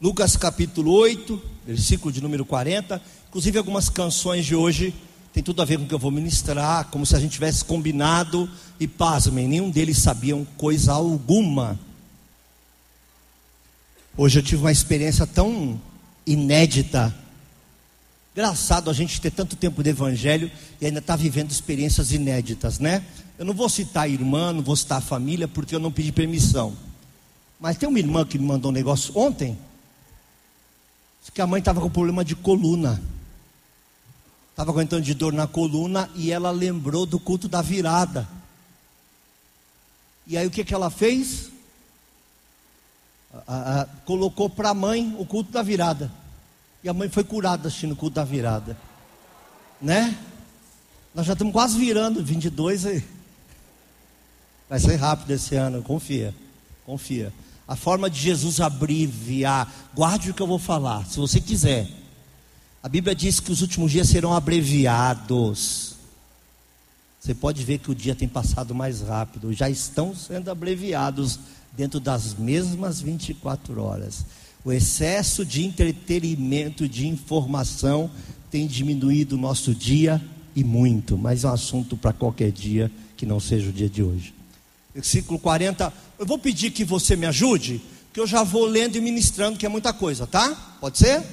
Lucas capítulo 8, versículo de número 40. Inclusive, algumas canções de hoje tem tudo a ver com o que eu vou ministrar, como se a gente tivesse combinado. E pasmem, nenhum deles sabiam coisa alguma. Hoje eu tive uma experiência tão inédita. Engraçado a gente ter tanto tempo de evangelho e ainda estar tá vivendo experiências inéditas, né? Eu não vou citar a irmã, não vou citar a família, porque eu não pedi permissão. Mas tem uma irmã que me mandou um negócio ontem que a mãe estava com problema de coluna. Estava aguentando de dor na coluna e ela lembrou do culto da virada. E aí o que, que ela fez? A, a, colocou para a mãe o culto da virada. E a mãe foi curada assistindo o culto da virada. Né? Nós já estamos quase virando 22 e vai ser rápido esse ano, confia. Confia. A forma de Jesus abreviar, guarde o que eu vou falar, se você quiser. A Bíblia diz que os últimos dias serão abreviados. Você pode ver que o dia tem passado mais rápido, já estão sendo abreviados dentro das mesmas 24 horas. O excesso de entretenimento, de informação, tem diminuído o nosso dia e muito, mas é um assunto para qualquer dia que não seja o dia de hoje versículo 40. Eu vou pedir que você me ajude, que eu já vou lendo e ministrando, que é muita coisa, tá? Pode ser?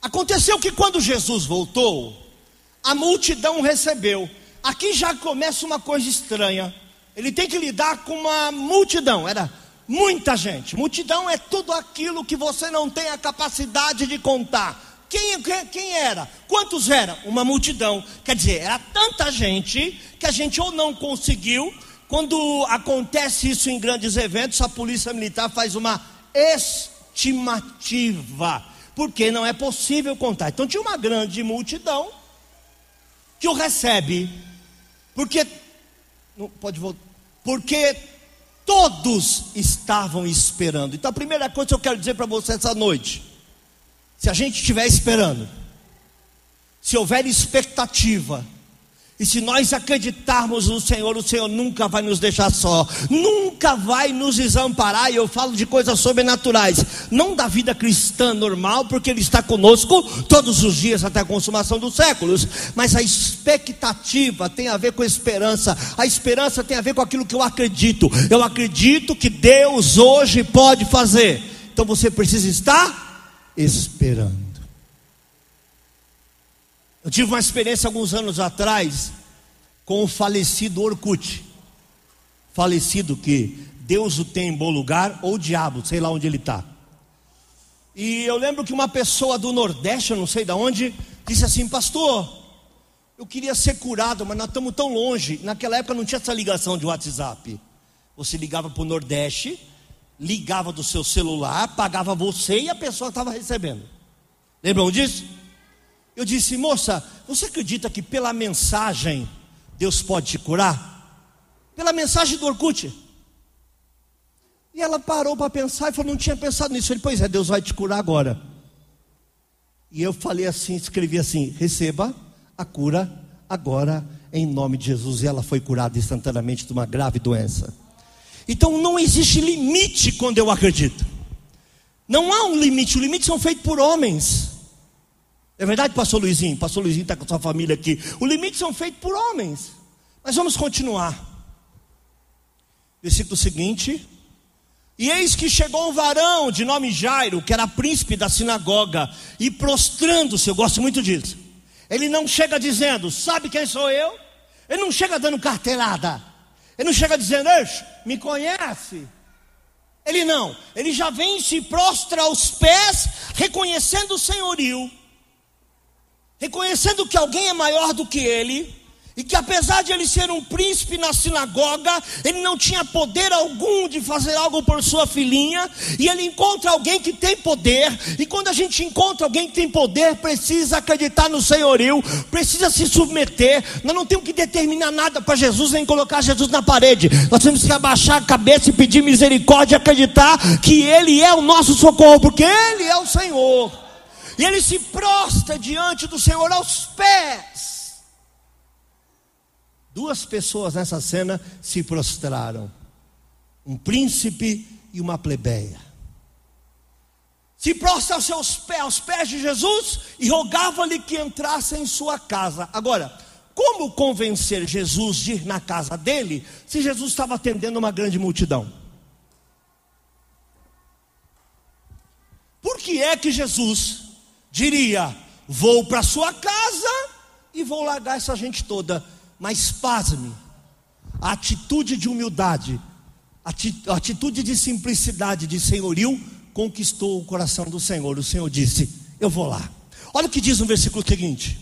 Aconteceu que quando Jesus voltou, a multidão recebeu. Aqui já começa uma coisa estranha. Ele tem que lidar com uma multidão. Era muita gente. Multidão é tudo aquilo que você não tem a capacidade de contar. Quem, quem, era? Quantos eram? Uma multidão. Quer dizer, era tanta gente que a gente ou não conseguiu. Quando acontece isso em grandes eventos, a polícia militar faz uma estimativa, porque não é possível contar. Então tinha uma grande multidão que o recebe, porque não pode voltar, porque todos estavam esperando. Então a primeira coisa que eu quero dizer para você essa noite se a gente estiver esperando, se houver expectativa, e se nós acreditarmos no Senhor, o Senhor nunca vai nos deixar só, nunca vai nos desamparar. E eu falo de coisas sobrenaturais, não da vida cristã normal, porque Ele está conosco todos os dias até a consumação dos séculos. Mas a expectativa tem a ver com a esperança, a esperança tem a ver com aquilo que eu acredito. Eu acredito que Deus hoje pode fazer, então você precisa estar esperando. Eu tive uma experiência alguns anos atrás com o falecido Orkut. Falecido que Deus o tem em bom lugar, ou o diabo, sei lá onde ele está. E eu lembro que uma pessoa do Nordeste, eu não sei de onde, disse assim: Pastor, eu queria ser curado, mas nós estamos tão longe. Naquela época não tinha essa ligação de WhatsApp. Você ligava para o Nordeste, ligava do seu celular, pagava você e a pessoa estava recebendo. Lembram disso? Eu disse, moça, você acredita que pela mensagem Deus pode te curar? Pela mensagem do Orkut. E ela parou para pensar e falou: não tinha pensado nisso. Ele, pois é, Deus vai te curar agora. E eu falei assim, escrevi assim: receba a cura agora, em nome de Jesus. E ela foi curada instantaneamente de uma grave doença. Então não existe limite quando eu acredito. Não há um limite, os limites são feitos por homens. É verdade, pastor Luizinho? Pastor Luizinho está com sua família aqui. Os limites são feitos por homens. Mas vamos continuar. Versículo seguinte. E eis que chegou um varão de nome Jairo, que era príncipe da sinagoga, e prostrando-se, eu gosto muito disso. Ele não chega dizendo, sabe quem sou eu? Ele não chega dando carteirada. Ele não chega dizendo, me conhece. Ele não, ele já vem e se prostra aos pés, reconhecendo o senhorio, reconhecendo que alguém é maior do que ele, e que apesar de ele ser um príncipe na sinagoga, ele não tinha poder algum de fazer algo por sua filhinha, e ele encontra alguém que tem poder, e quando a gente encontra alguém que tem poder, precisa acreditar no senhorio, precisa se submeter. Nós não temos que determinar nada para Jesus, nem colocar Jesus na parede. Nós temos que abaixar a cabeça e pedir misericórdia, acreditar que ele é o nosso socorro, porque ele é o Senhor. E ele se prostra diante do Senhor aos pés. Duas pessoas nessa cena se prostraram: um príncipe e uma plebeia. Se prostra aos seus pés, aos pés de Jesus e rogava-lhe que entrasse em sua casa. Agora, como convencer Jesus de ir na casa dele se Jesus estava atendendo uma grande multidão? Por que é que Jesus diria: Vou para sua casa e vou largar essa gente toda? Mas pasme, a atitude de humildade, a atitude de simplicidade, de senhorio, conquistou o coração do Senhor. O Senhor disse: Eu vou lá. Olha o que diz no versículo seguinte: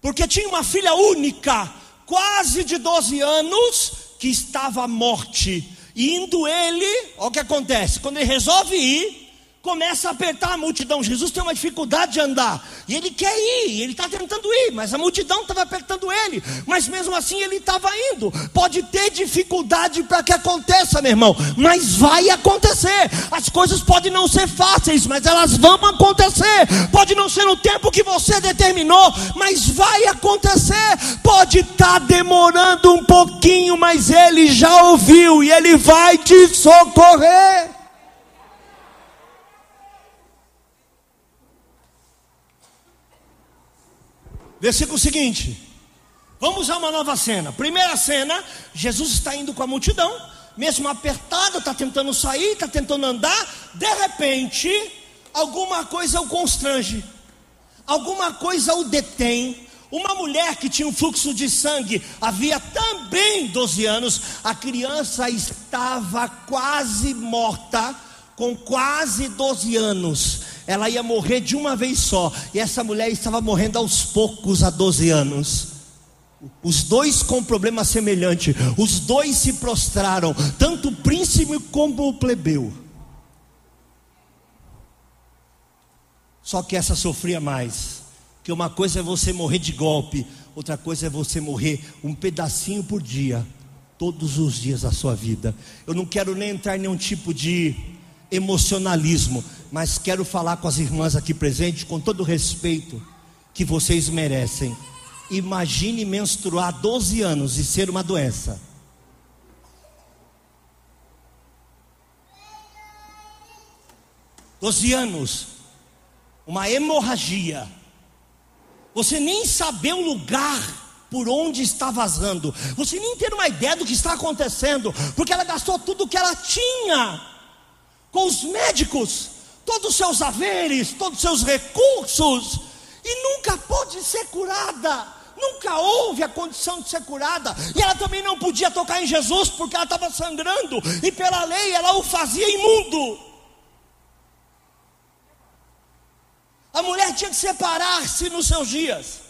Porque tinha uma filha única, quase de 12 anos, que estava à morte. Indo ele, olha o que acontece: quando ele resolve ir, começa a apertar a multidão. Jesus tem uma dificuldade de andar. E ele quer ir, ele está tentando ir, mas a multidão estava apertando ele. Mas mesmo assim ele estava indo. Pode ter dificuldade para que aconteça, meu irmão. Mas vai acontecer. As coisas podem não ser fáceis, mas elas vão acontecer. Pode não ser no tempo que você determinou, mas vai acontecer. Pode estar tá demorando um pouquinho, mas ele já ouviu e ele vai te socorrer. Versículo seguinte. Vamos a uma nova cena. Primeira cena, Jesus está indo com a multidão, mesmo apertado, está tentando sair, está tentando andar. De repente, alguma coisa o constrange, alguma coisa o detém. Uma mulher que tinha um fluxo de sangue, havia também 12 anos, a criança estava quase morta, com quase 12 anos ela ia morrer de uma vez só, e essa mulher estava morrendo aos poucos há 12 anos. Os dois com problema semelhante, os dois se prostraram, tanto o príncipe como o plebeu. Só que essa sofria mais, que uma coisa é você morrer de golpe, outra coisa é você morrer um pedacinho por dia, todos os dias da sua vida. Eu não quero nem entrar em nenhum tipo de emocionalismo, mas quero falar com as irmãs aqui presentes com todo o respeito que vocês merecem. Imagine menstruar 12 anos e ser uma doença. Doze anos, uma hemorragia. Você nem saber o lugar por onde está vazando. Você nem ter uma ideia do que está acontecendo, porque ela gastou tudo que ela tinha com os médicos, todos os seus haveres, todos os seus recursos, e nunca pôde ser curada. Nunca houve a condição de ser curada, e ela também não podia tocar em Jesus porque ela estava sangrando, e pela lei ela o fazia imundo. A mulher tinha que separar-se nos seus dias.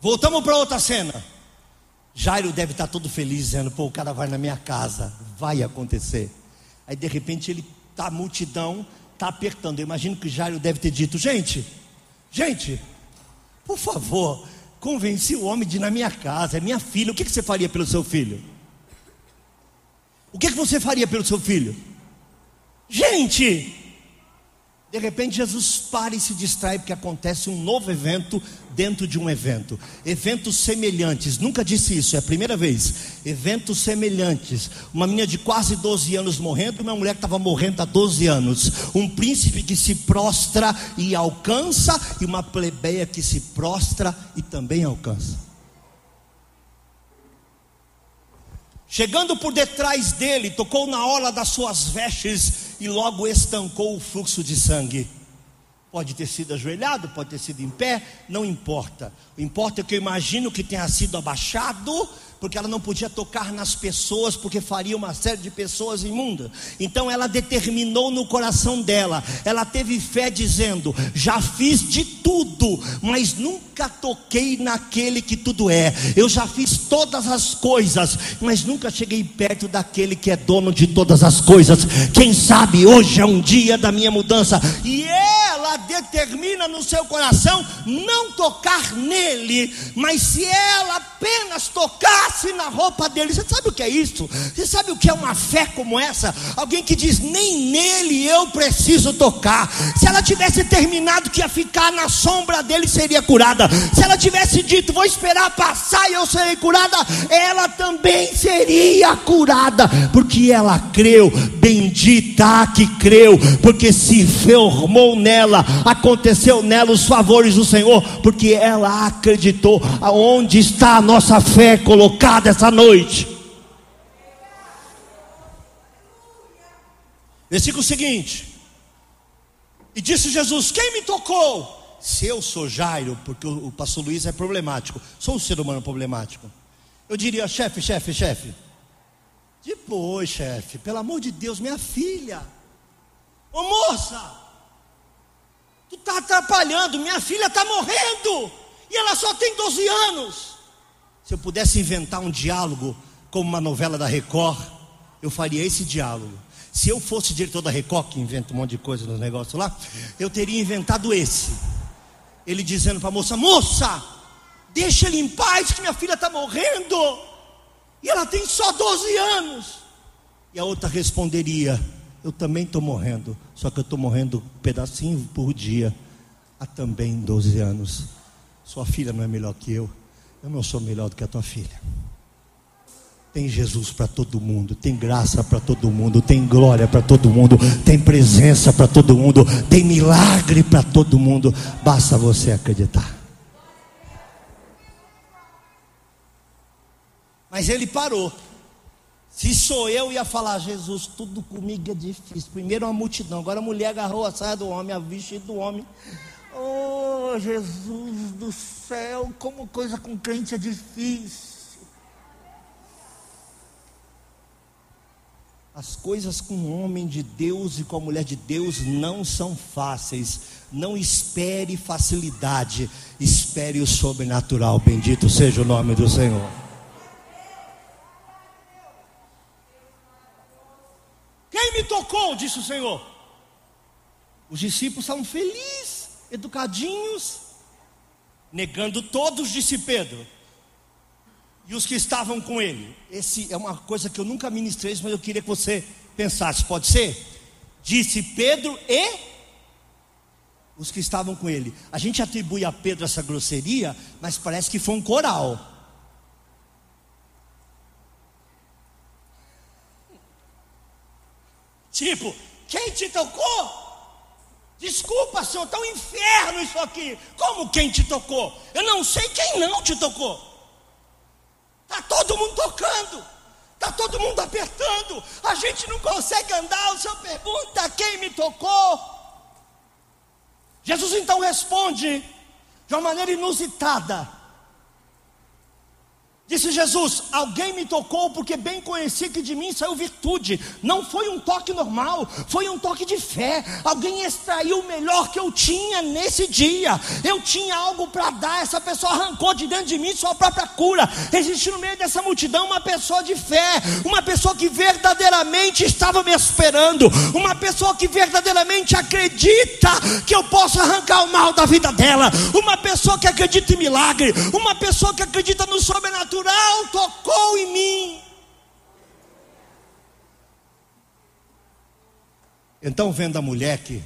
Voltamos para outra cena. Jairo deve estar todo feliz, dizendo: pô, o cara vai na minha casa, vai acontecer. Aí de repente ele está, a multidão está apertando. Eu imagino que Jairo deve ter dito: gente, gente, por favor, convenci o homem de ir na minha casa, é minha filha. O que, que você faria pelo seu filho? O que, que você faria pelo seu filho? Gente, de repente Jesus para e se distrai porque acontece um novo evento dentro de um evento. Eventos semelhantes, nunca disse isso, é a primeira vez. Eventos semelhantes. Uma menina de quase 12 anos morrendo, uma mulher que estava morrendo há 12 anos. Um príncipe que se prostra e alcança, e uma plebeia que se prostra e também alcança. Chegando por detrás dele, tocou na orla das suas vestes e logo estancou o fluxo de sangue. Pode ter sido ajoelhado, pode ter sido em pé, não importa. O importa é que eu imagino que tenha sido abaixado porque ela não podia tocar nas pessoas, porque faria uma série de pessoas imundas. Então ela determinou no coração dela, ela teve fé dizendo: Já fiz de tudo, mas nunca toquei naquele que tudo é. Eu já fiz todas as coisas, mas nunca cheguei perto daquele que é dono de todas as coisas. Quem sabe hoje é um dia da minha mudança, e determina no seu coração não tocar nele, mas se ela apenas tocasse na roupa dele. Você sabe o que é isso? Você sabe o que é uma fé como essa? Alguém que diz: nem nele eu preciso tocar. Se ela tivesse terminado que ia ficar na sombra dele, seria curada. Se ela tivesse dito: vou esperar passar e eu serei curada, ela também seria curada, porque ela creu. Bendita que creu, porque se formou nela, aconteceu nela os favores do Senhor, porque ela acreditou. Aonde está a nossa fé colocada? essa noite. Versículo seguinte. E disse Jesus: Quem me tocou? Se eu sou Jairo, porque o, pastor Luiz é problemático, sou um ser humano problemático. Eu diria, chefe, chefe, chefe. Depois, chefe, pelo amor de Deus, minha filha. Ô moça, tu está atrapalhando, minha filha está morrendo. E ela só tem 12 anos. Se eu pudesse inventar um diálogo como uma novela da Record, eu faria esse diálogo. Se eu fosse diretor da Record, que inventa um monte de coisa nos negócios lá, eu teria inventado esse. Ele dizendo para a moça: Moça, deixa ele em paz, que minha filha está morrendo. E ela tem só 12 anos. E a outra responderia: Eu também estou morrendo, só que eu estou morrendo um pedacinho por dia. Há também 12 anos. Sua filha não é melhor que eu. Eu não sou melhor do que a tua filha. Tem Jesus para todo mundo, tem graça para todo mundo, tem glória para todo mundo, tem presença para todo mundo, tem milagre para todo mundo. Basta você acreditar. Mas ele parou. Se sou eu, ia falar: Jesus, tudo comigo é difícil. Primeiro uma multidão, agora a mulher agarrou a saia do homem, a vestido do homem. Oh, Jesus do céu, como coisa com crente é difícil. As coisas com o homem de Deus e com a mulher de Deus não são fáceis. Não espere facilidade, espere o sobrenatural. Bendito seja o nome do Senhor. Quem me tocou? disse o Senhor. Os discípulos estavam felizes educadinhos, negando todos, disse Pedro, e os que estavam com ele. Esse é uma coisa que eu nunca ministrei, mas eu queria que você pensasse, pode ser? Disse Pedro e os que estavam com ele. A gente atribui a Pedro essa grosseria, mas parece que foi um coral. Tipo, quem te tocou? Desculpa, Senhor, está um inferno isso aqui. Como quem te tocou? Eu não sei quem não te tocou. Está todo mundo tocando. Está todo mundo apertando. A gente não consegue andar. O Senhor pergunta quem me tocou. Jesus então responde de uma maneira inusitada. Disse Jesus: Alguém me tocou porque bem conheci que de mim saiu virtude. Não foi um toque normal, foi um toque de fé. Alguém extraiu o melhor que eu tinha nesse dia. Eu tinha algo para dar. Essa pessoa arrancou de dentro de mim sua própria cura. Existe no meio dessa multidão uma pessoa de fé, uma pessoa que verdadeiramente estava me esperando, uma pessoa que verdadeiramente acredita que eu posso arrancar o mal da vida dela, uma pessoa que acredita em milagre, uma pessoa que acredita no sobrenatural sobrenatural tocou em mim. Então, vendo a mulher que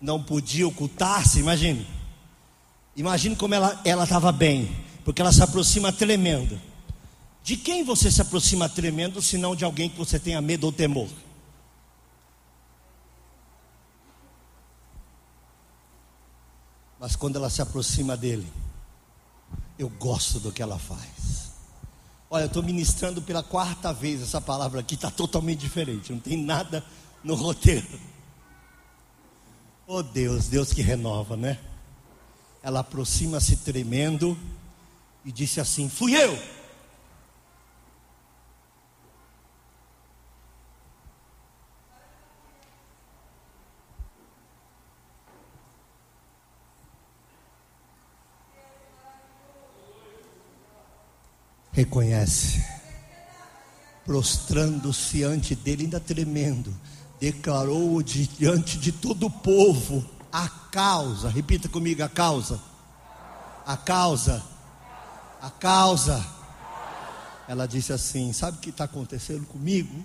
não podia ocultar-se, imagine. Imagine como ela estava bem, porque ela se aproxima tremendo. De quem você se aproxima tremendo, se não de alguém que você tenha medo ou temor? Mas quando ela se aproxima dele, eu gosto do que ela faz. Olha, eu estou ministrando pela quarta vez essa palavra aqui, está totalmente diferente, não tem nada no roteiro. Oh Deus, Deus que renova, né? Ela aproxima-se tremendo e disse assim: Fui eu. Reconhece, prostrando-se ante dele, ainda tremendo, declarou diante de todo o povo a causa, repita comigo a causa, a causa, a causa. Ela disse assim: Sabe o que está acontecendo comigo?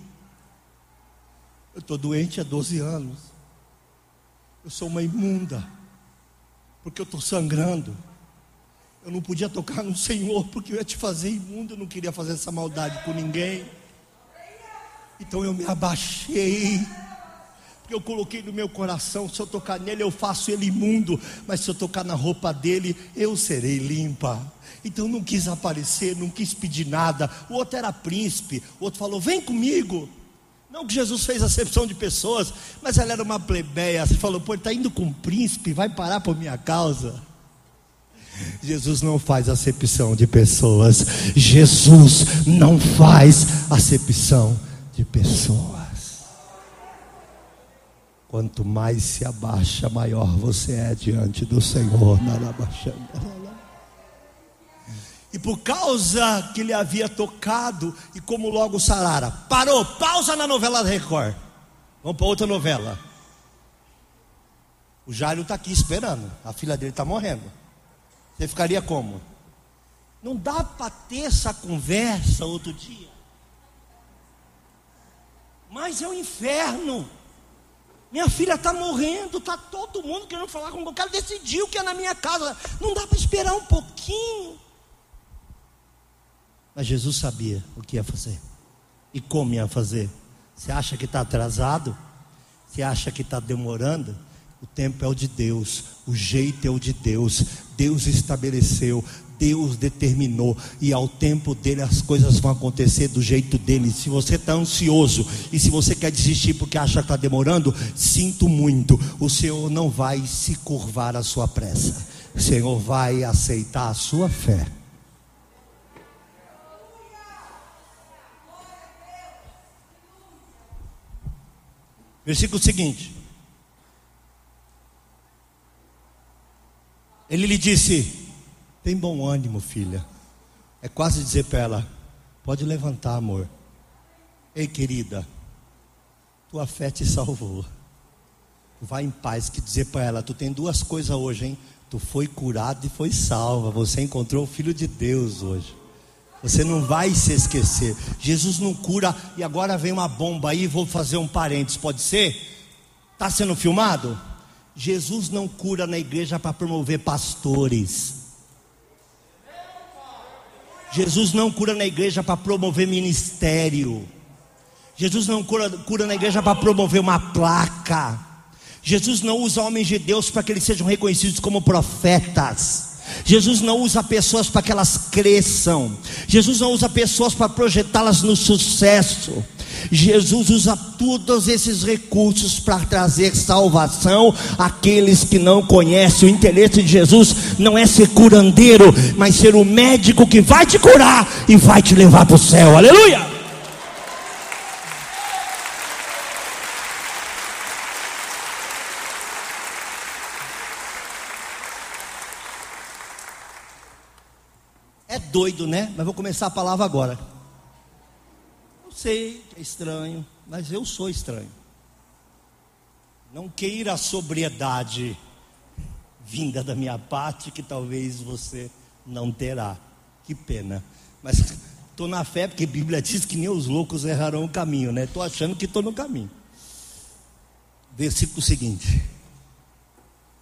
Eu estou doente há 12 anos, eu sou uma imunda, porque eu estou sangrando. Eu não podia tocar no Senhor porque eu ia te fazer imundo, eu não queria fazer essa maldade com ninguém. Então eu me abaixei. Porque eu coloquei no meu coração, se eu tocar nele eu faço ele imundo, mas se eu tocar na roupa dele, eu serei limpa. Então não quis aparecer, não quis pedir nada. O outro era príncipe, o outro falou: "Vem comigo". Não que Jesus fez acepção de pessoas, mas ela era uma plebeia. Você falou: "Pô, ele está indo com um príncipe, vai parar por minha causa". Jesus não faz acepção de pessoas. Jesus não faz acepção de pessoas. Quanto mais se abaixa, maior você é diante do Senhor. E por causa que ele havia tocado, e como logo sarara, parou, pausa na novela da Record. Vamos para outra novela. O Jairo está aqui esperando, a filha dele está morrendo. Você ficaria como? Não dá para ter essa conversa outro dia. Mas é o um inferno. Minha filha está morrendo, está todo mundo querendo falar com o cara decidiu que é na minha casa. Não dá para esperar um pouquinho. Mas Jesus sabia o que ia fazer e como ia fazer. Você acha que está atrasado? Você acha que está demorando? O tempo é o de Deus, o jeito é o de Deus. Deus estabeleceu, Deus determinou, e ao tempo dele as coisas vão acontecer do jeito dele. Se você está ansioso e se você quer desistir porque acha que está demorando, sinto muito, o Senhor não vai se curvar à sua pressa, o Senhor vai aceitar a sua fé. Versículo seguinte. Ele lhe disse: Tem bom ânimo, filha. É quase dizer para ela: Pode levantar, amor. Ei, querida, tua fé te salvou. Vai em paz, que dizer para ela: Tu tem duas coisas hoje, hein? Tu foi curado e foi salva. Você encontrou o Filho de Deus hoje. Você não vai se esquecer. Jesus não cura. E agora vem uma bomba aí. Vou fazer um parênteses. Pode ser? Está sendo filmado? Jesus não cura na igreja para promover pastores. Jesus não cura na igreja para promover ministério. Jesus não cura, cura na igreja para promover uma placa. Jesus não usa homens de Deus para que eles sejam reconhecidos como profetas. Jesus não usa pessoas para que elas cresçam. Jesus não usa pessoas para projetá-las no sucesso. Jesus usa todos esses recursos para trazer salvação àqueles que não conhecem. O interesse de Jesus não é ser curandeiro, mas ser o médico que vai te curar e vai te levar para o céu. Aleluia! É doido, né? Mas vou começar a palavra agora sei que é estranho, mas eu sou estranho. Não queira a sobriedade vinda da minha parte, que talvez você não terá. Que pena. Mas estou na fé, porque a Bíblia diz que nem os loucos errarão o caminho, né? Estou achando que estou no caminho. Versículo seguinte.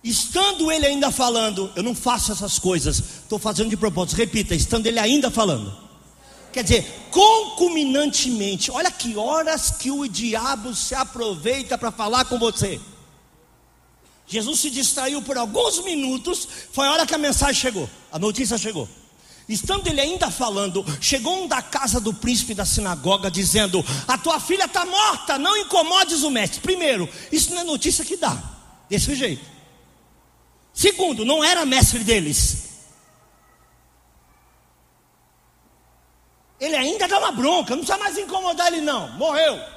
Estando ele ainda falando, eu não faço essas coisas, estou fazendo de propósito. Repita, estando ele ainda falando quer dizer, concominantemente. Olha que horas que o diabo se aproveita para falar com você. Jesus se distraiu por alguns minutos, foi a hora que a mensagem chegou, a notícia chegou. Estando ele ainda falando, chegou um da casa do príncipe da sinagoga, dizendo: A tua filha está morta, não incomodes o mestre. Primeiro, isso não é notícia que dá, desse jeito. Segundo, não era mestre deles. Ele ainda dá uma bronca, não precisa mais incomodar ele, não. Morreu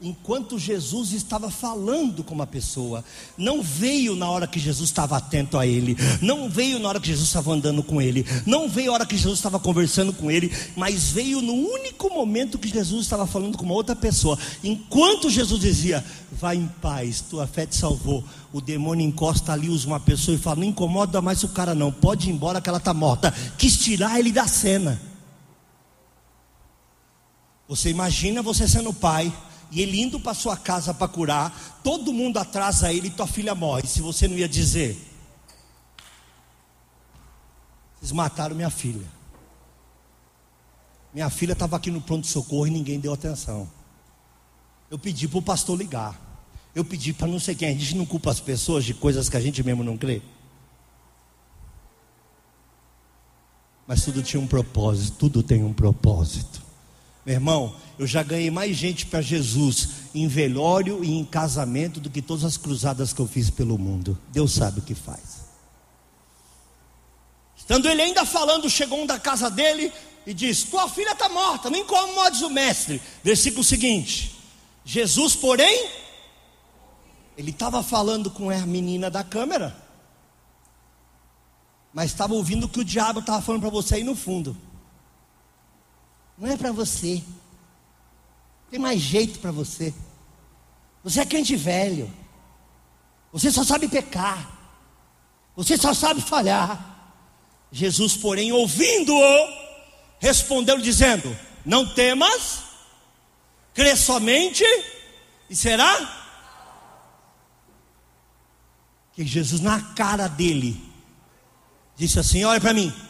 enquanto Jesus estava falando com uma pessoa, não veio na hora que Jesus estava atento a ele, não veio na hora que Jesus estava andando com ele, não veio na hora que Jesus estava conversando com ele, mas veio no único momento que Jesus estava falando com uma outra pessoa. Enquanto Jesus dizia: Vai em paz, tua fé te salvou. O demônio encosta ali, usa uma pessoa e fala: Não incomoda mais o cara, não, pode ir embora que ela está morta. Quis tirar ele da cena. Você imagina você sendo pai e ele indo para sua casa para curar, todo mundo atrasa ele e tua filha morre. Se você não ia dizer, vocês mataram minha filha. Minha filha estava aqui no pronto-socorro e ninguém deu atenção. Eu pedi para o pastor ligar. Eu pedi para não sei quem. A gente não culpa as pessoas de coisas que a gente mesmo não crê. Mas tudo tinha um propósito, tudo tem um propósito. Meu irmão, eu já ganhei mais gente para Jesus em velório e em casamento do que todas as cruzadas que eu fiz pelo mundo. Deus sabe o que faz. Estando ele ainda falando, chegou um da casa dele e disse: Tua filha está morta, nem incomodes o mestre. Versículo seguinte: Jesus, porém, ele estava falando com a menina da câmera, mas estava ouvindo o que o diabo estava falando para você aí no fundo. Não é para você. Tem mais jeito para você. Você é crente velho. Você só sabe pecar. Você só sabe falhar. Jesus, porém, ouvindo-o, respondeu dizendo: Não temas, crê somente e será. Que Jesus, na cara dele, disse assim: Olha para mim.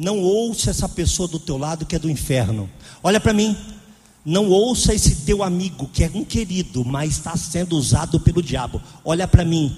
Não ouça essa pessoa do teu lado que é do inferno. Olha para mim. Não ouça esse teu amigo que é um querido, mas está sendo usado pelo diabo. Olha para mim.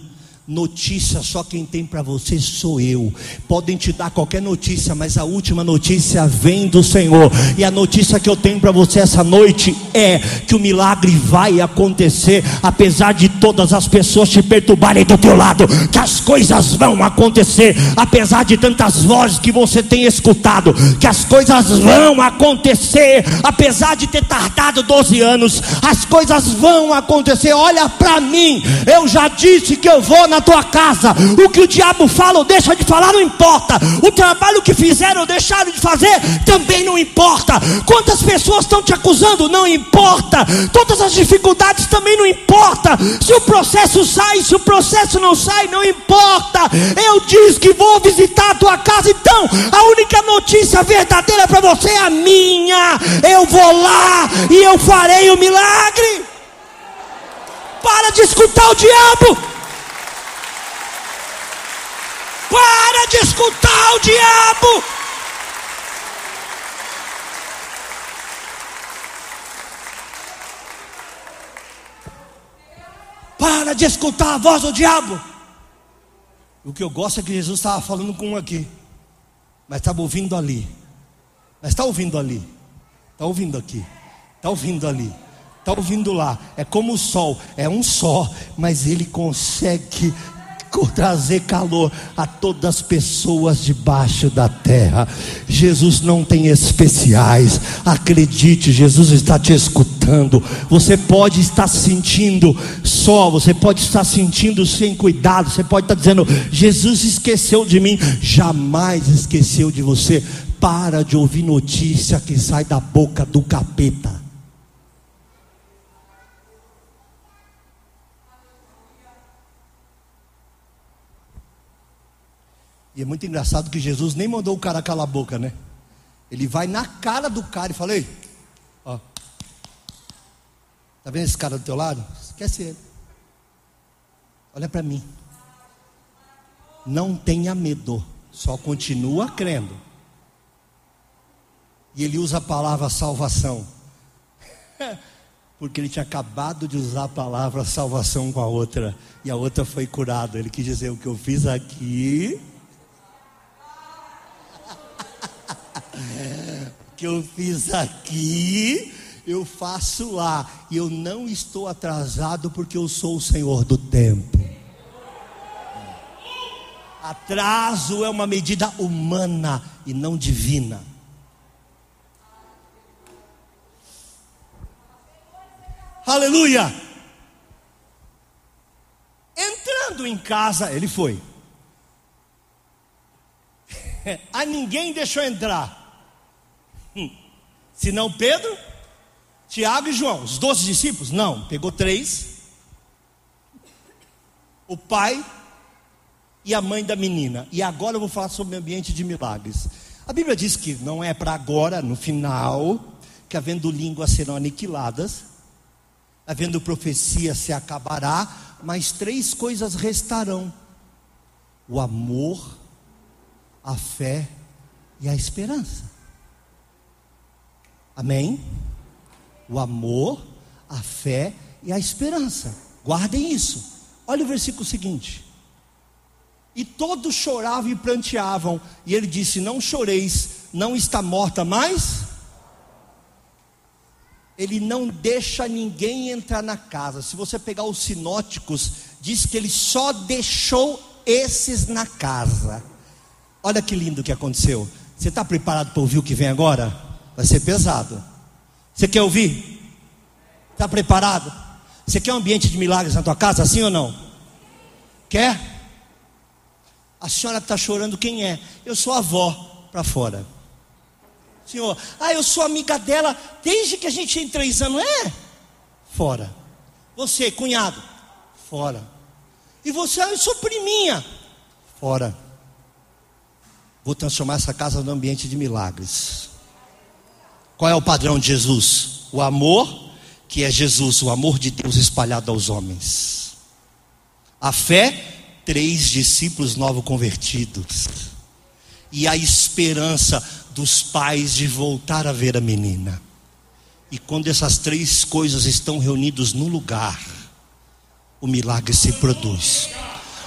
Notícia só quem tem para você sou eu. Podem te dar qualquer notícia, mas a última notícia vem do Senhor. E a notícia que eu tenho para você essa noite é que o milagre vai acontecer, apesar de todas as pessoas te perturbarem do teu lado, que as coisas vão acontecer, apesar de tantas vozes que você tem escutado, que as coisas vão acontecer, apesar de ter tardado 12 anos, as coisas vão acontecer. Olha para mim, eu já disse que eu vou na tua casa. O que o diabo fala ou deixa de falar não importa. O trabalho que fizeram ou deixaram de fazer também não importa. Quantas pessoas estão te acusando? Não importa. Todas as dificuldades também não importa. Se o processo sai, se o processo não sai, não importa. Eu disse que vou visitar a tua casa, então a única notícia verdadeira para você é a minha. Eu vou lá e eu farei o milagre. Para de escutar o diabo. Para de escutar o diabo. Para de escutar a voz do diabo. O que eu gosto é que Jesus estava falando com um aqui, mas estava ouvindo ali. Mas está ouvindo ali, está ouvindo aqui, está ouvindo ali, está ouvindo lá. É como o sol, é um só, mas ele consegue trazer calor a todas as pessoas debaixo da terra. Jesus não tem especiais. Acredite, Jesus está te escutando. Você pode estar sentindo só, você pode estar sentindo sem cuidado, você pode estar dizendo: Jesus esqueceu de mim. Jamais esqueceu de você. Para de ouvir notícia que sai da boca do capeta. E é muito engraçado que Jesus nem mandou o cara calar a boca, né? Ele vai na cara do cara e fala: Ei, ó, tá vendo esse cara do teu lado? Esquece ele. Olha para mim. Não tenha medo, só continua crendo. E ele usa a palavra salvação. Porque ele tinha acabado de usar a palavra salvação com a outra. E a outra foi curada. Ele quis dizer: o que eu fiz aqui que eu fiz aqui, eu faço lá. E eu não estou atrasado porque eu sou o Senhor do tempo. Atraso é uma medida humana e não divina. Aleluia! Entrando em casa, ele foi. A ninguém deixou entrar. Senão Pedro, Tiago e João, os doze discípulos? Não, pegou três. O pai e a mãe da menina. E agora eu vou falar sobre o ambiente de milagres. A Bíblia diz que não é para agora, no final, que havendo línguas serão aniquiladas, havendo profecia se acabará, mas três coisas restarão: o amor, a fé e a esperança. Amém? O amor, a fé e a esperança. Guardem isso. Olha o versículo seguinte. E todos choravam e pranteavam. E ele disse: Não choreis, não está morta mais ele não deixa ninguém entrar na casa. Se você pegar os sinóticos, diz que ele só deixou esses na casa. Olha que lindo que aconteceu. Você está preparado para ouvir o que vem agora? Vai ser pesado. Você quer ouvir? Está preparado? Você quer um ambiente de milagres na tua casa, sim ou não? Quer? A senhora está chorando, quem é? Eu sou a avó, para fora. Senhor, ah, eu sou amiga dela desde que a gente tem três anos. É? Fora. Você, cunhado? Fora. E você, ah, eu sou priminha? Fora. Vou transformar essa casa num ambiente de milagres. Qual é o padrão de Jesus? O amor, que é Jesus, o amor de Deus espalhado aos homens. A fé, três discípulos novos convertidos. E a esperança, dos pais de voltar a ver a menina. E quando essas três coisas estão reunidas no lugar, o milagre se produz.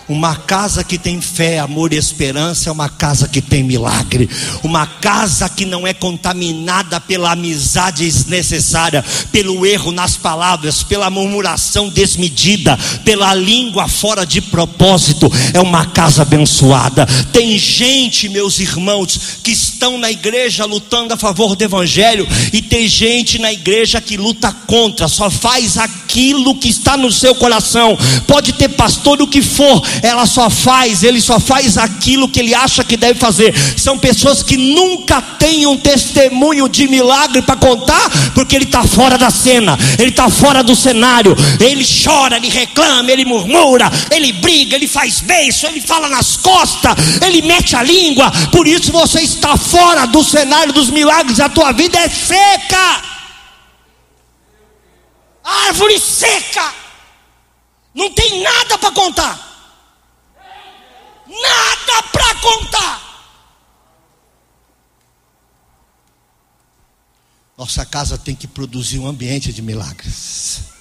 Uma casa que tem fé, amor e esperança é uma casa que tem milagre. Uma casa que não é contaminada pela amizade desnecessária, pelo erro nas palavras, pela murmuração desmedida, pela língua fora de propósito. É uma casa abençoada. Tem gente, meus irmãos, que estão na igreja lutando a favor do evangelho e tem gente na igreja que luta contra, só faz aquilo que está no seu coração. Pode ter pastor o que for, ela só faz, ele só faz aquilo que ele acha que deve fazer. São pessoas que nunca têm um testemunho de milagre para contar, porque ele está fora da cena, ele está fora do cenário. Ele chora, ele reclama, ele murmura, ele briga, ele faz beijo, ele fala nas costas, ele mete a língua. Por isso você está fora do cenário dos milagres. A tua vida é seca, árvore seca. Não tem nada para contar nada para contar. Nossa casa tem que produzir um ambiente de milagres.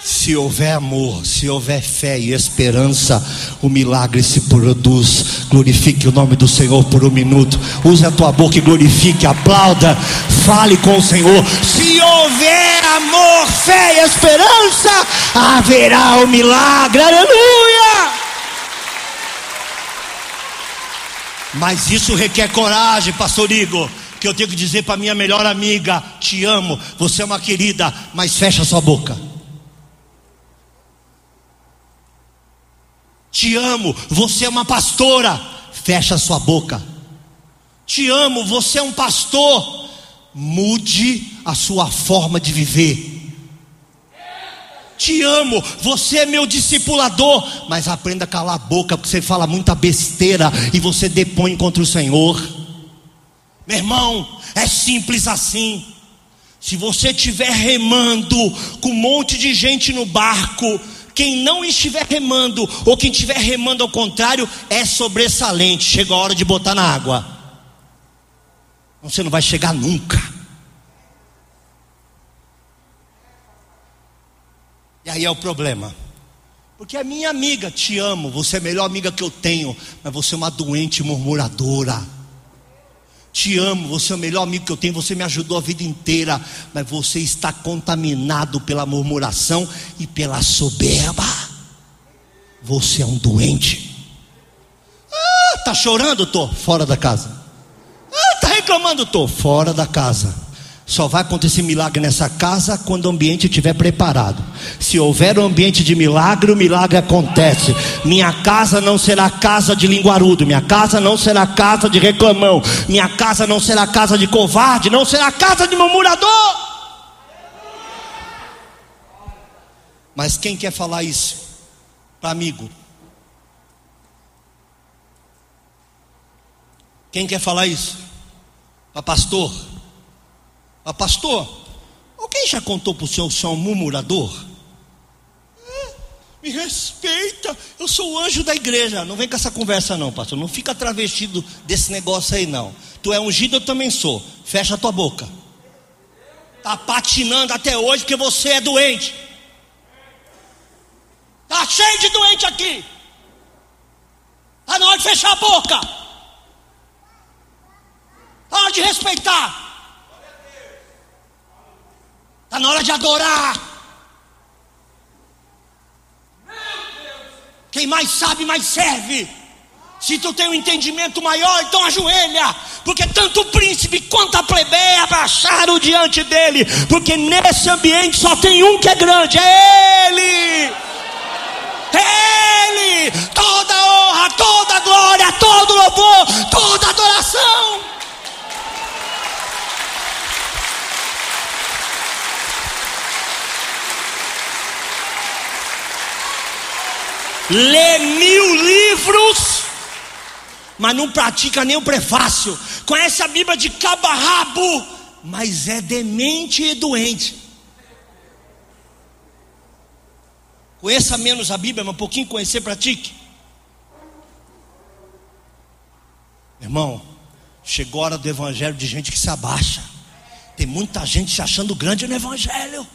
Se houver amor, se houver fé e esperança, o milagre se produz. Glorifique o nome do Senhor por um minuto. Use a tua boca e glorifique, aplauda, fale com o Senhor. Se houver amor, fé e esperança, haverá o milagre. Aleluia! Mas isso requer coragem, pastor Igor. Que eu tenho que dizer para minha melhor amiga: Te amo, você é uma querida, mas fecha sua boca. Te amo, você é uma pastora. Fecha sua boca. Te amo, você é um pastor. Mude a sua forma de viver. Te amo, você é meu discipulador, mas aprenda a calar a boca, porque você fala muita besteira e você depõe contra o Senhor. Meu irmão, é simples assim. Se você estiver remando com um monte de gente no barco, quem não estiver remando, ou quem estiver remando ao contrário, é sobressalente. Chega a hora de botar na água. Você não vai chegar nunca. E aí é o problema. Porque é minha amiga, te amo, você é a melhor amiga que eu tenho, mas você é uma doente murmuradora. Te amo, você é o melhor amigo que eu tenho, você me ajudou a vida inteira, mas você está contaminado pela murmuração e pela soberba. Você é um doente. Ah, tá chorando? Tô fora da casa. Ah, tá reclamando? Tô fora da casa. Só vai acontecer milagre nessa casa quando o ambiente estiver preparado. Se houver um ambiente de milagre, o milagre acontece. Minha casa não será casa de linguarudo, minha casa não será casa de reclamão, minha casa não será casa de covarde, não será casa de murmurador. Mas quem quer falar isso para amigo? Quem quer falar isso? Para pastor? Ah, pastor, alguém já contou para o senhor que o senhor é um murmurador? Me respeita, eu sou o anjo da igreja. Não vem com essa conversa, não, pastor. Não fica travestido desse negócio aí, não. Tu é ungido, eu também sou. Fecha a tua boca. Está patinando até hoje porque você é doente. Está cheio de doente aqui. Está na hora de fechar a boca. Está na hora de respeitar. Está na hora de adorar. Quem mais sabe, mais serve. Se tu tem um entendimento maior, então ajoelha, porque tanto o príncipe quanto a plebeia abaixaram diante dele, porque nesse ambiente só tem um que é grande, é ele. É ele. Toda honra, toda glória, todo louvor, toda adoração. Lê mil livros, mas não pratica nem o prefácio, conhece a Bíblia de cabo a rabo, mas é demente e doente. Conheça menos a Bíblia, mas um pouquinho conhecer, pratique. Irmão, chegou a hora do Evangelho de gente que se abaixa. Tem muita gente se achando grande no Evangelho.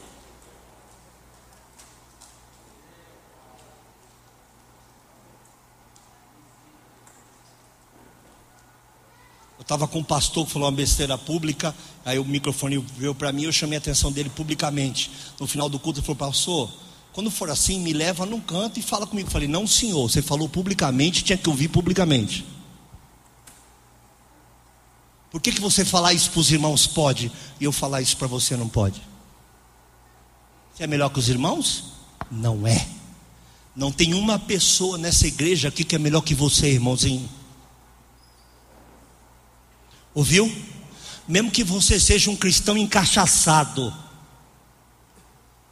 Eu estava com um pastor que falou uma besteira pública, aí o microfone veio para mim, eu chamei a atenção dele publicamente. No final do culto, ele falou: Pastor, quando for assim, me leva num canto e fala comigo. Eu falei: Não, senhor, você falou publicamente, tinha que ouvir publicamente. Por que, que você falar isso para os irmãos pode e eu falar isso para você não pode? Você é melhor que os irmãos? Não é. Não tem uma pessoa nessa igreja aqui que é melhor que você, irmãozinho. Ouviu? Mesmo que você seja um cristão encaixaçado,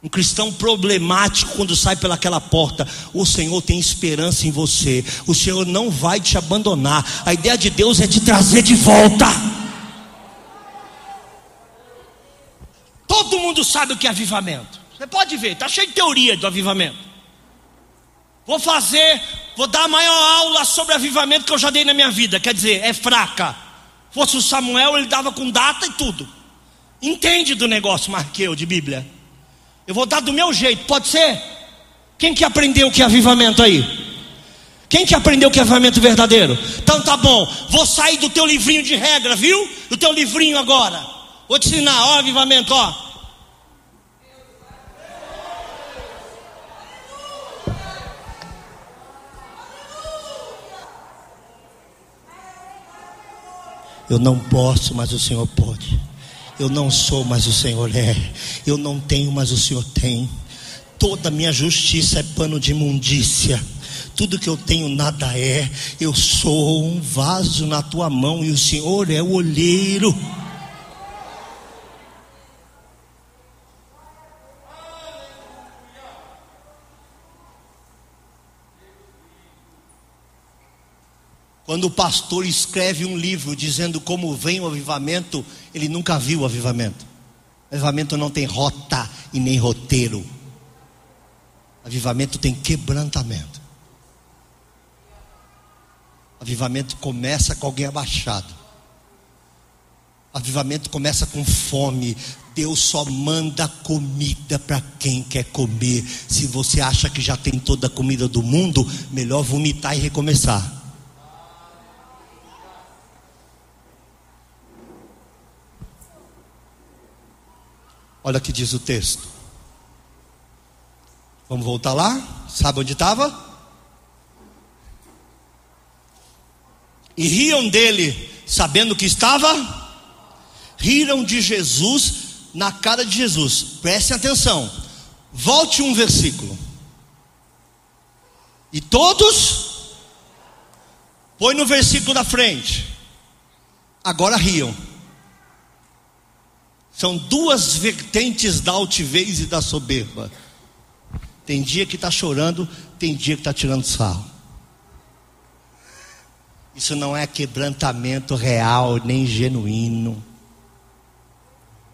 um cristão problemático quando sai pelaquela porta, o Senhor tem esperança em você. O Senhor não vai te abandonar. A ideia de Deus é te trazer de volta. Todo mundo sabe o que é avivamento. Você pode ver, está cheio de teoria do avivamento. Vou fazer, vou dar a maior aula sobre avivamento que eu já dei na minha vida. Quer dizer, é fraca. Fosse o Samuel, ele dava com data e tudo. Entende do negócio mais que eu de Bíblia. Eu vou dar do meu jeito, pode ser? Quem que aprendeu o que é avivamento aí? Quem que aprendeu o que é avivamento verdadeiro? Então tá bom, vou sair do teu livrinho de regra, viu? Do teu livrinho agora. Vou te ensinar, ó, avivamento, ó. Eu não posso, mas o Senhor pode. Eu não sou, mas o Senhor é. Eu não tenho, mas o Senhor tem. Toda minha justiça é pano de imundícia. Tudo que eu tenho nada é. Eu sou um vaso na tua mão e o Senhor é o olheiro. Quando o pastor escreve um livro dizendo como vem o avivamento, ele nunca viu o avivamento. O avivamento não tem rota e nem roteiro. O avivamento tem quebrantamento. O avivamento começa com alguém abaixado. O avivamento começa com fome. Deus só manda comida para quem quer comer. Se você acha que já tem toda a comida do mundo, melhor vomitar e recomeçar. Olha o que diz o texto. Vamos voltar lá? Sabe onde estava? E riam dele, sabendo que estava. Riram de Jesus na cara de Jesus. Prestem atenção. Volte um versículo. E todos, põe no versículo da frente. Agora riam. São duas vertentes da altivez e da soberba. Tem dia que está chorando, tem dia que está tirando sarro. Isso não é quebrantamento real nem genuíno.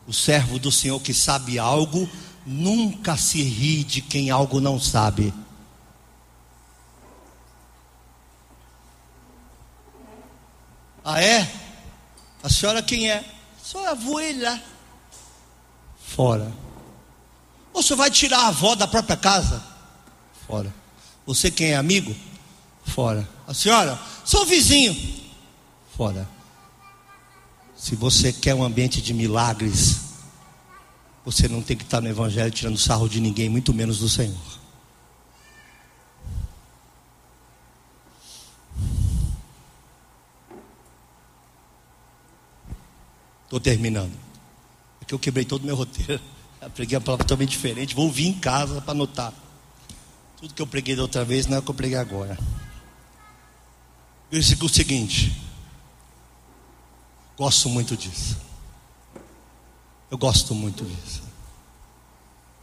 O servo do Senhor que sabe algo, nunca se ri de quem algo não sabe. Ah, é? A senhora quem é? Sou a voelha. Fora. Você vai tirar a avó da própria casa? Fora. Você quem é amigo? Fora. A senhora? Sou vizinho. Fora. Se você quer um ambiente de milagres, você não tem que estar no Evangelho tirando sarro de ninguém, muito menos do Senhor. Estou terminando. É que eu quebrei todo o meu roteiro. Eu preguei uma palavra totalmente diferente. Vou vir em casa para anotar. Tudo que eu preguei da outra vez não é o que eu preguei agora. Versículo seguinte. Gosto muito disso. Eu gosto muito disso.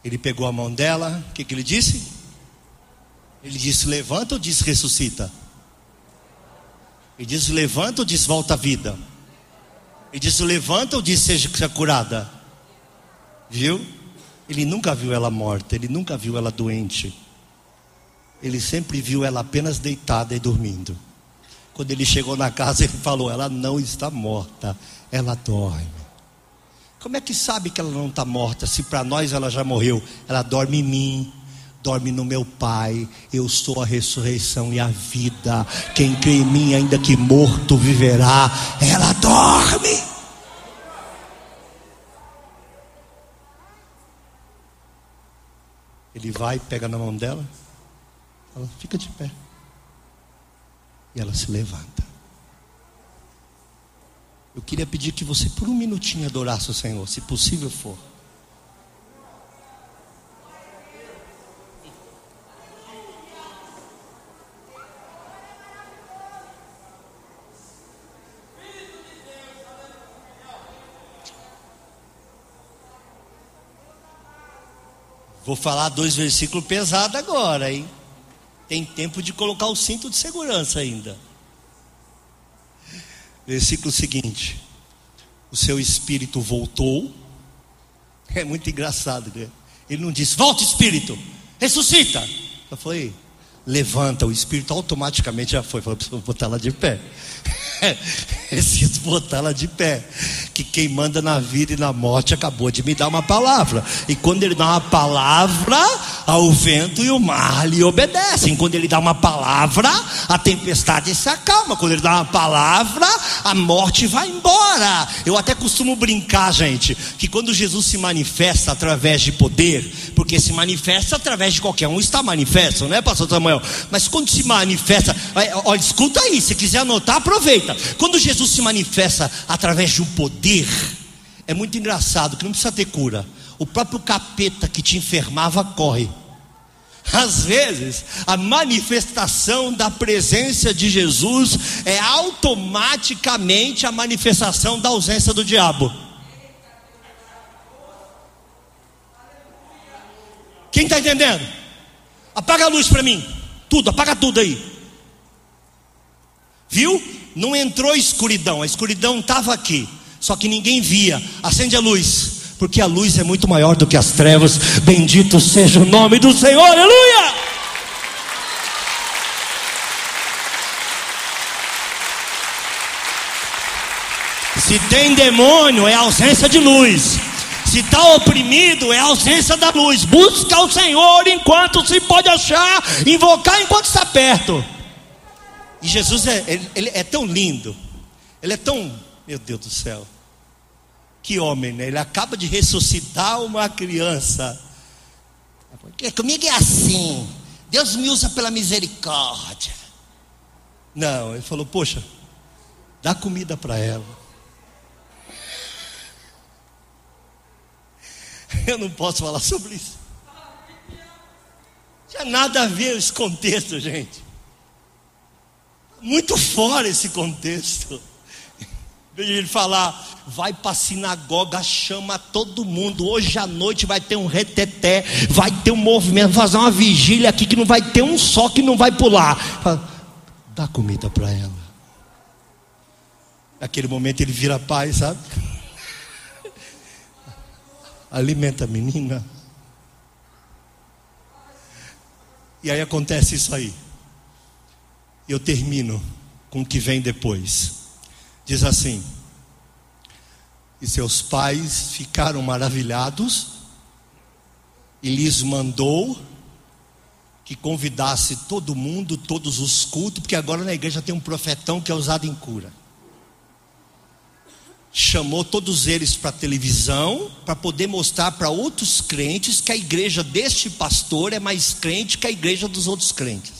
Ele pegou a mão dela, o que, que ele disse? Ele disse: levanta ou disse ressuscita? Ele disse: levanta ou disse volta à vida? Ele disse: levanta ou disse seja curada? Viu? Ele nunca viu ela morta, ele nunca viu ela doente. Ele sempre viu ela apenas deitada e dormindo. Quando ele chegou na casa, ele falou: Ela não está morta, ela dorme. Como é que sabe que ela não está morta? Se para nós ela já morreu, ela dorme em mim, dorme no meu Pai. Eu sou a ressurreição e a vida. Quem crê em mim, ainda que morto, viverá. Ela dorme. Ele vai, pega na mão dela, ela fica de pé. E ela se levanta. Eu queria pedir que você, por um minutinho, adorasse o Senhor, se possível for. Vou falar dois versículos pesados agora, hein? Tem tempo de colocar o cinto de segurança ainda. Versículo seguinte: O seu espírito voltou. É muito engraçado, né? Ele não disse, volta espírito, ressuscita. Eu falei, levanta, o espírito automaticamente já foi. Falou, preciso botar ela de pé. Preciso botar ela de pé. Que quem manda na vida e na morte acabou de me dar uma palavra. E quando ele dá uma palavra, ao vento e o mar lhe obedecem. Quando ele dá uma palavra, a tempestade se acalma. Quando ele dá uma palavra, a morte vai embora. Eu até costumo brincar, gente, que quando Jesus se manifesta através de poder, porque se manifesta através de qualquer um, está manifesto, não é, pastor Samuel? Mas quando se manifesta, olha, escuta aí, se quiser anotar, aproveita. Quando Jesus se manifesta através de um poder, é muito engraçado que não precisa ter cura. O próprio capeta que te enfermava corre. Às vezes, a manifestação da presença de Jesus é automaticamente a manifestação da ausência do diabo. Quem está entendendo? Apaga a luz para mim. Tudo, apaga tudo aí. Viu? Não entrou escuridão, a escuridão estava aqui, só que ninguém via. Acende a luz, porque a luz é muito maior do que as trevas. Bendito seja o nome do Senhor, aleluia! Se tem demônio, é ausência de luz. Se está oprimido, é a ausência da luz. Busca o Senhor enquanto se pode achar, invocar enquanto está perto. E Jesus é, ele, ele é tão lindo, ele é tão, meu Deus do céu, que homem, né? Ele acaba de ressuscitar uma criança. Porque comigo é assim. Deus me usa pela misericórdia. Não, ele falou: Poxa, dá comida para ela. Eu não posso falar sobre isso. Tinha nada a ver esse contexto, gente. Muito fora esse contexto. Veja ele falar, vai para a sinagoga, chama todo mundo. Hoje à noite vai ter um reteté, vai ter um movimento, fazer uma vigília aqui que não vai ter um só que não vai pular. Fala, dá comida para ela. Naquele momento ele vira pai, sabe? Alimenta a menina. E aí acontece isso aí. Eu termino com o que vem depois. Diz assim: E seus pais ficaram maravilhados, e lhes mandou que convidasse todo mundo, todos os cultos, porque agora na igreja tem um profetão que é usado em cura. Chamou todos eles para televisão para poder mostrar para outros crentes que a igreja deste pastor é mais crente que a igreja dos outros crentes.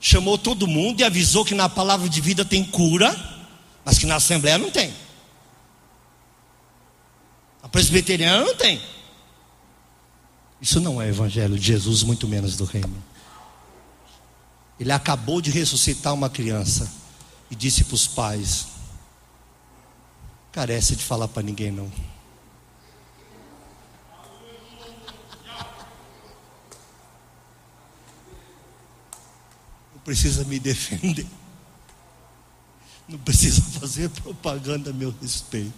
Chamou todo mundo e avisou que na palavra de vida tem cura, mas que na assembleia não tem. A presbiteriana não tem. Isso não é evangelho de Jesus, muito menos do reino. Ele acabou de ressuscitar uma criança e disse para os pais: carece de falar para ninguém não. Não precisa me defender. Não precisa fazer propaganda a meu respeito.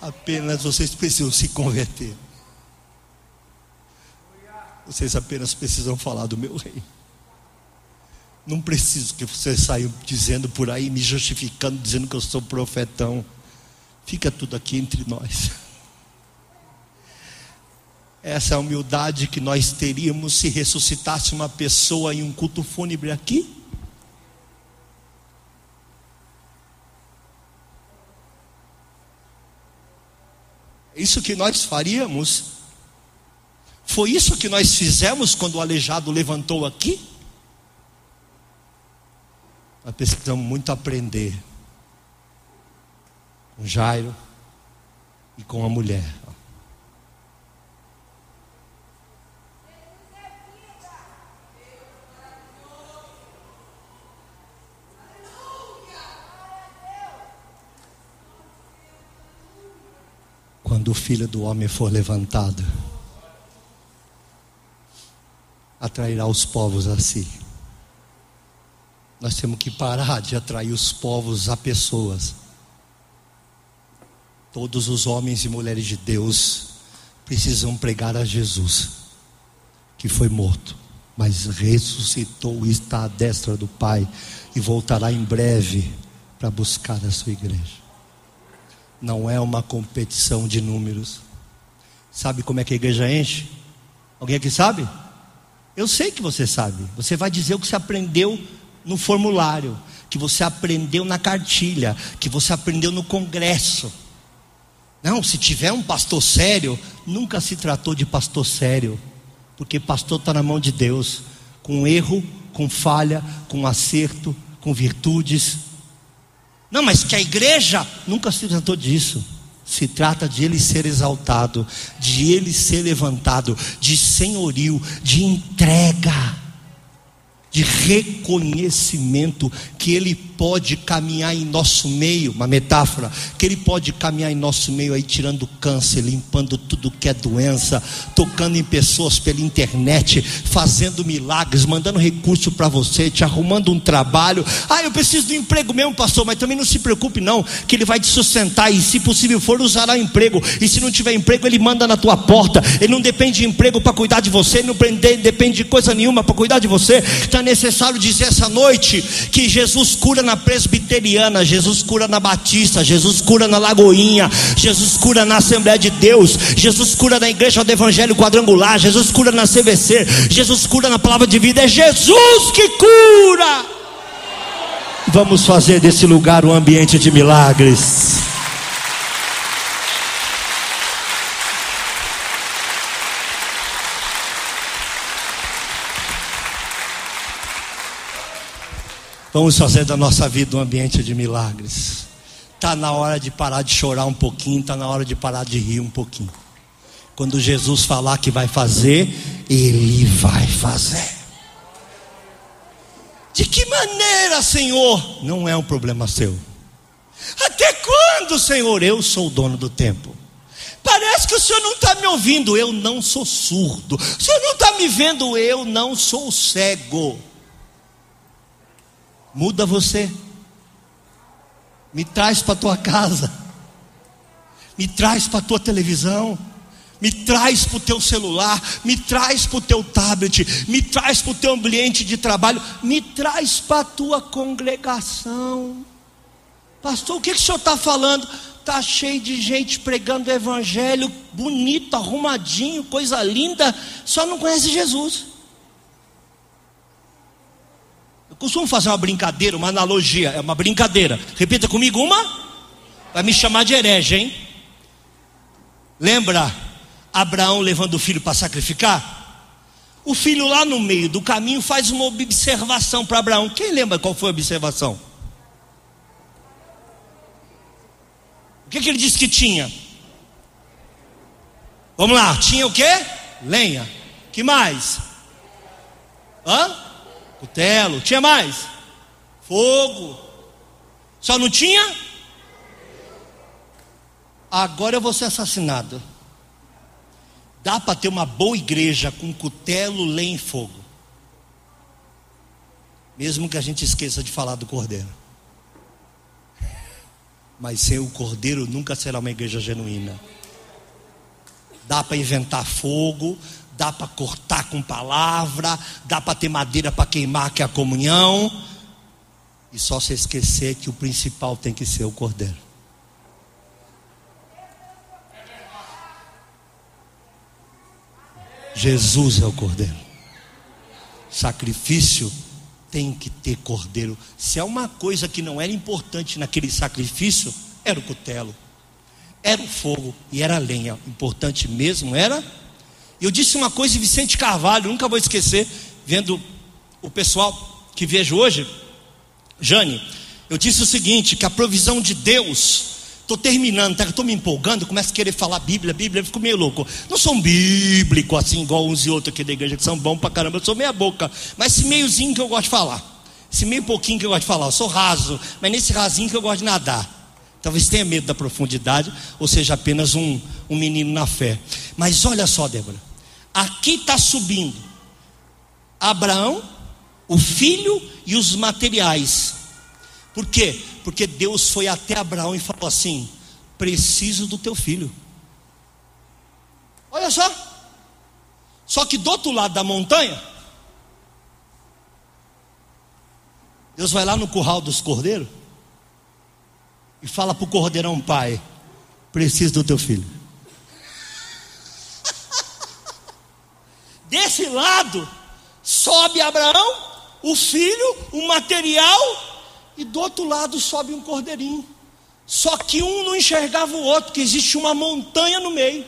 Apenas vocês precisam se converter. Vocês apenas precisam falar do meu rei. Não preciso que vocês saiam dizendo por aí, me justificando, dizendo que eu sou profetão. Fica tudo aqui entre nós. Essa é a humildade que nós teríamos se ressuscitasse uma pessoa em um culto fúnebre aqui. isso que nós faríamos? Foi isso que nós fizemos quando o aleijado levantou aqui? Nós precisamos muito aprender com Jairo e com a mulher. quando o filho do homem for levantado, atrairá os povos a si. Nós temos que parar de atrair os povos a pessoas. Todos os homens e mulheres de Deus precisam pregar a Jesus, que foi morto, mas ressuscitou e está à destra do Pai e voltará em breve para buscar a sua igreja não é uma competição de números. Sabe como é que a igreja enche? Alguém aqui sabe? Eu sei que você sabe. Você vai dizer o que você aprendeu no formulário, que você aprendeu na cartilha, que você aprendeu no congresso. Não, se tiver um pastor sério, nunca se tratou de pastor sério, porque pastor está na mão de Deus, com erro, com falha, com acerto, com virtudes. Não, mas que a igreja nunca se tratou disso. Se trata de ele ser exaltado, de ele ser levantado, de senhorio, de entrega, de reconhecimento que ele pode caminhar em nosso meio, uma metáfora, que Ele pode caminhar em nosso meio aí, tirando câncer, limpando tudo que é doença, tocando em pessoas pela internet, fazendo milagres, mandando recurso para você, te arrumando um trabalho. Ah, eu preciso de emprego mesmo, pastor, mas também não se preocupe, não, que Ele vai te sustentar e, se possível for, usará emprego. E se não tiver emprego, Ele manda na tua porta. Ele não depende de emprego para cuidar de você, não depende de coisa nenhuma para cuidar de você. Então é necessário dizer essa noite que Jesus cura na presbiteriana, Jesus cura na Batista, Jesus cura na Lagoinha, Jesus cura na Assembleia de Deus, Jesus cura na Igreja do Evangelho Quadrangular, Jesus cura na CVC, Jesus cura na Palavra de Vida, é Jesus que cura. Vamos fazer desse lugar um ambiente de milagres. Vamos fazer da nossa vida um ambiente de milagres. Está na hora de parar de chorar um pouquinho, está na hora de parar de rir um pouquinho. Quando Jesus falar que vai fazer, Ele vai fazer. De que maneira, Senhor? Não é um problema seu. Até quando, Senhor? Eu sou o dono do tempo. Parece que o Senhor não está me ouvindo, eu não sou surdo. O Senhor não está me vendo, eu não sou cego muda você, me traz para tua casa, me traz para tua televisão, me traz para o teu celular, me traz para o teu tablet, me traz para o teu ambiente de trabalho, me traz para a tua congregação. Pastor, o que, que o senhor está falando? Está cheio de gente pregando o evangelho, bonito, arrumadinho, coisa linda, só não conhece Jesus. Costumo fazer uma brincadeira, uma analogia, é uma brincadeira. Repita comigo uma. Vai me chamar de herege, hein? Lembra Abraão levando o filho para sacrificar? O filho lá no meio do caminho faz uma observação para Abraão. Quem lembra qual foi a observação? O que, que ele disse que tinha? Vamos lá, tinha o quê? Lenha. Que mais? Hã? Cutelo, tinha mais? Fogo. Só não tinha? Agora eu vou ser assassinado. Dá para ter uma boa igreja com cutelo, lenha e fogo. Mesmo que a gente esqueça de falar do cordeiro. Mas sem o cordeiro nunca será uma igreja genuína. Dá para inventar fogo, dá para cortar com palavra, dá para ter madeira para queimar, que é a comunhão. E só se esquecer que o principal tem que ser o cordeiro. Jesus é o cordeiro. Sacrifício tem que ter cordeiro. Se é uma coisa que não era importante naquele sacrifício, era o cutelo, era o fogo e era a lenha. Importante mesmo era eu disse uma coisa em Vicente Carvalho, nunca vou esquecer, vendo o pessoal que vejo hoje, Jane, eu disse o seguinte: que a provisão de Deus, estou terminando, tá? estou me empolgando, começo a querer falar Bíblia, Bíblia, fico meio louco. Não sou um bíblico assim, igual uns e outros aqui da igreja que são bons pra caramba, eu sou meia boca, mas esse meiozinho que eu gosto de falar, esse meio pouquinho que eu gosto de falar, eu sou raso, mas nesse rasinho que eu gosto de nadar. Talvez tenha medo da profundidade, ou seja apenas um, um menino na fé. Mas olha só, Débora. Aqui está subindo Abraão, o filho e os materiais. Por quê? Porque Deus foi até Abraão e falou assim: preciso do teu filho. Olha só. Só que do outro lado da montanha, Deus vai lá no curral dos cordeiros e fala para o cordeirão, pai, preciso do teu filho. Desse lado, sobe Abraão, o filho, o material, e do outro lado sobe um cordeirinho. Só que um não enxergava o outro, que existe uma montanha no meio.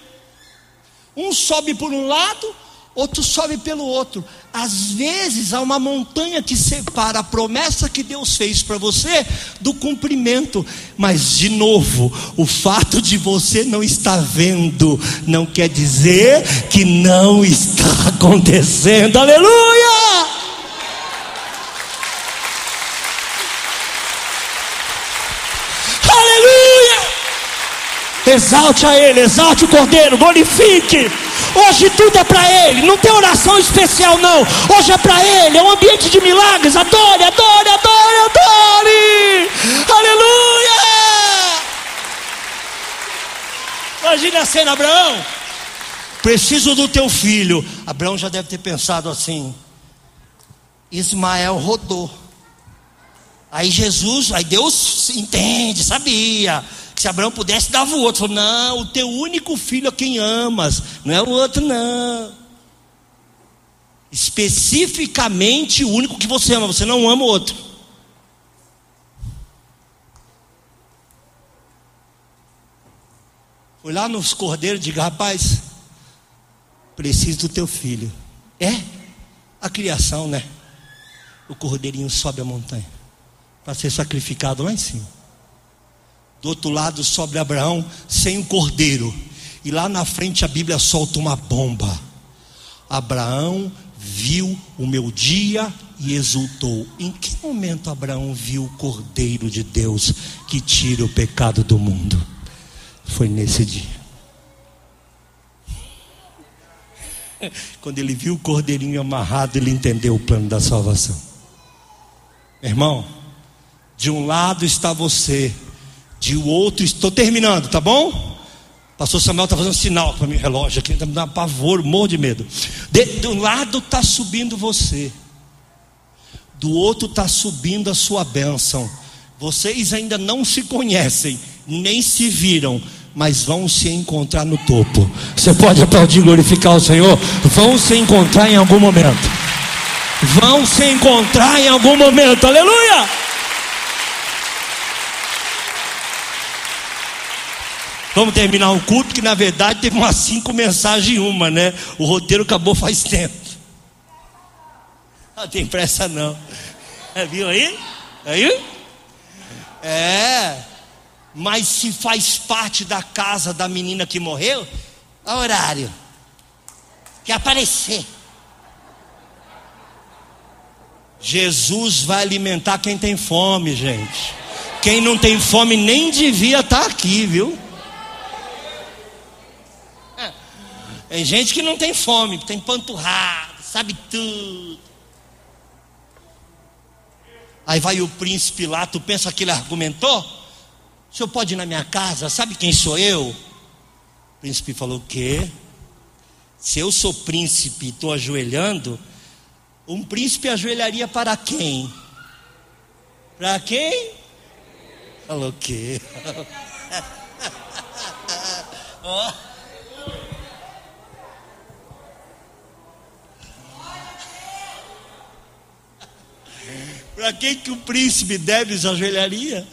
Um sobe por um lado, outro sobe pelo outro. Às vezes há uma montanha que separa a promessa que Deus fez para você do cumprimento, mas de novo, o fato de você não estar vendo não quer dizer que não está acontecendo. Aleluia! Aleluia! Exalte a Ele, exalte o Cordeiro, glorifique. Hoje tudo é para Ele, não tem oração especial, não. Hoje é para Ele, é um ambiente de milagres. Adore, adore, adore, adore. Aleluia! Imagina a cena, Abraão. Preciso do teu filho. Abraão já deve ter pensado assim: Ismael rodou. Aí Jesus, aí Deus entende, sabia. Se Abraão pudesse, dava o outro. Falou, não, o teu único filho é quem amas, não é o outro, não. Especificamente o único que você ama, você não ama o outro. Foi lá nos cordeiros e diga, rapaz, preciso do teu filho. É a criação, né? O cordeirinho sobe a montanha para ser sacrificado lá em cima. Do outro lado sobe Abraão sem o cordeiro. E lá na frente a Bíblia solta uma bomba. Abraão viu o meu dia e exultou. Em que momento Abraão viu o cordeiro de Deus que tira o pecado do mundo? Foi nesse dia. Quando ele viu o cordeirinho amarrado, ele entendeu o plano da salvação. Irmão, de um lado está você, de outro estou terminando, tá bom? Pastor Samuel está fazendo sinal para mim, relógio aqui, está me dando pavor, morro de medo. De, de um lado está subindo você, do outro está subindo a sua bênção. Vocês ainda não se conhecem, nem se viram, mas vão se encontrar no topo. Você pode aplaudir e glorificar o Senhor? Vão se encontrar em algum momento. Vão se encontrar em algum momento. Aleluia! Vamos terminar o culto, que na verdade teve umas cinco mensagens em uma, né? O roteiro acabou faz tempo. Não tem pressa não. É, viu aí? Aí? É. Mas se faz parte da casa da menina que morreu, a horário. Quer aparecer. Jesus vai alimentar quem tem fome, gente. Quem não tem fome nem devia estar aqui, viu? É. Tem gente que não tem fome, tem panturrado, sabe tudo. Aí vai o príncipe lá, tu pensa que ele argumentou? O senhor pode ir na minha casa? Sabe quem sou eu? O príncipe falou: O quê? Se eu sou príncipe e estou ajoelhando, um príncipe ajoelharia para quem? Para quem? Falou o quê? oh. Para quem que o príncipe deve ajoelharia?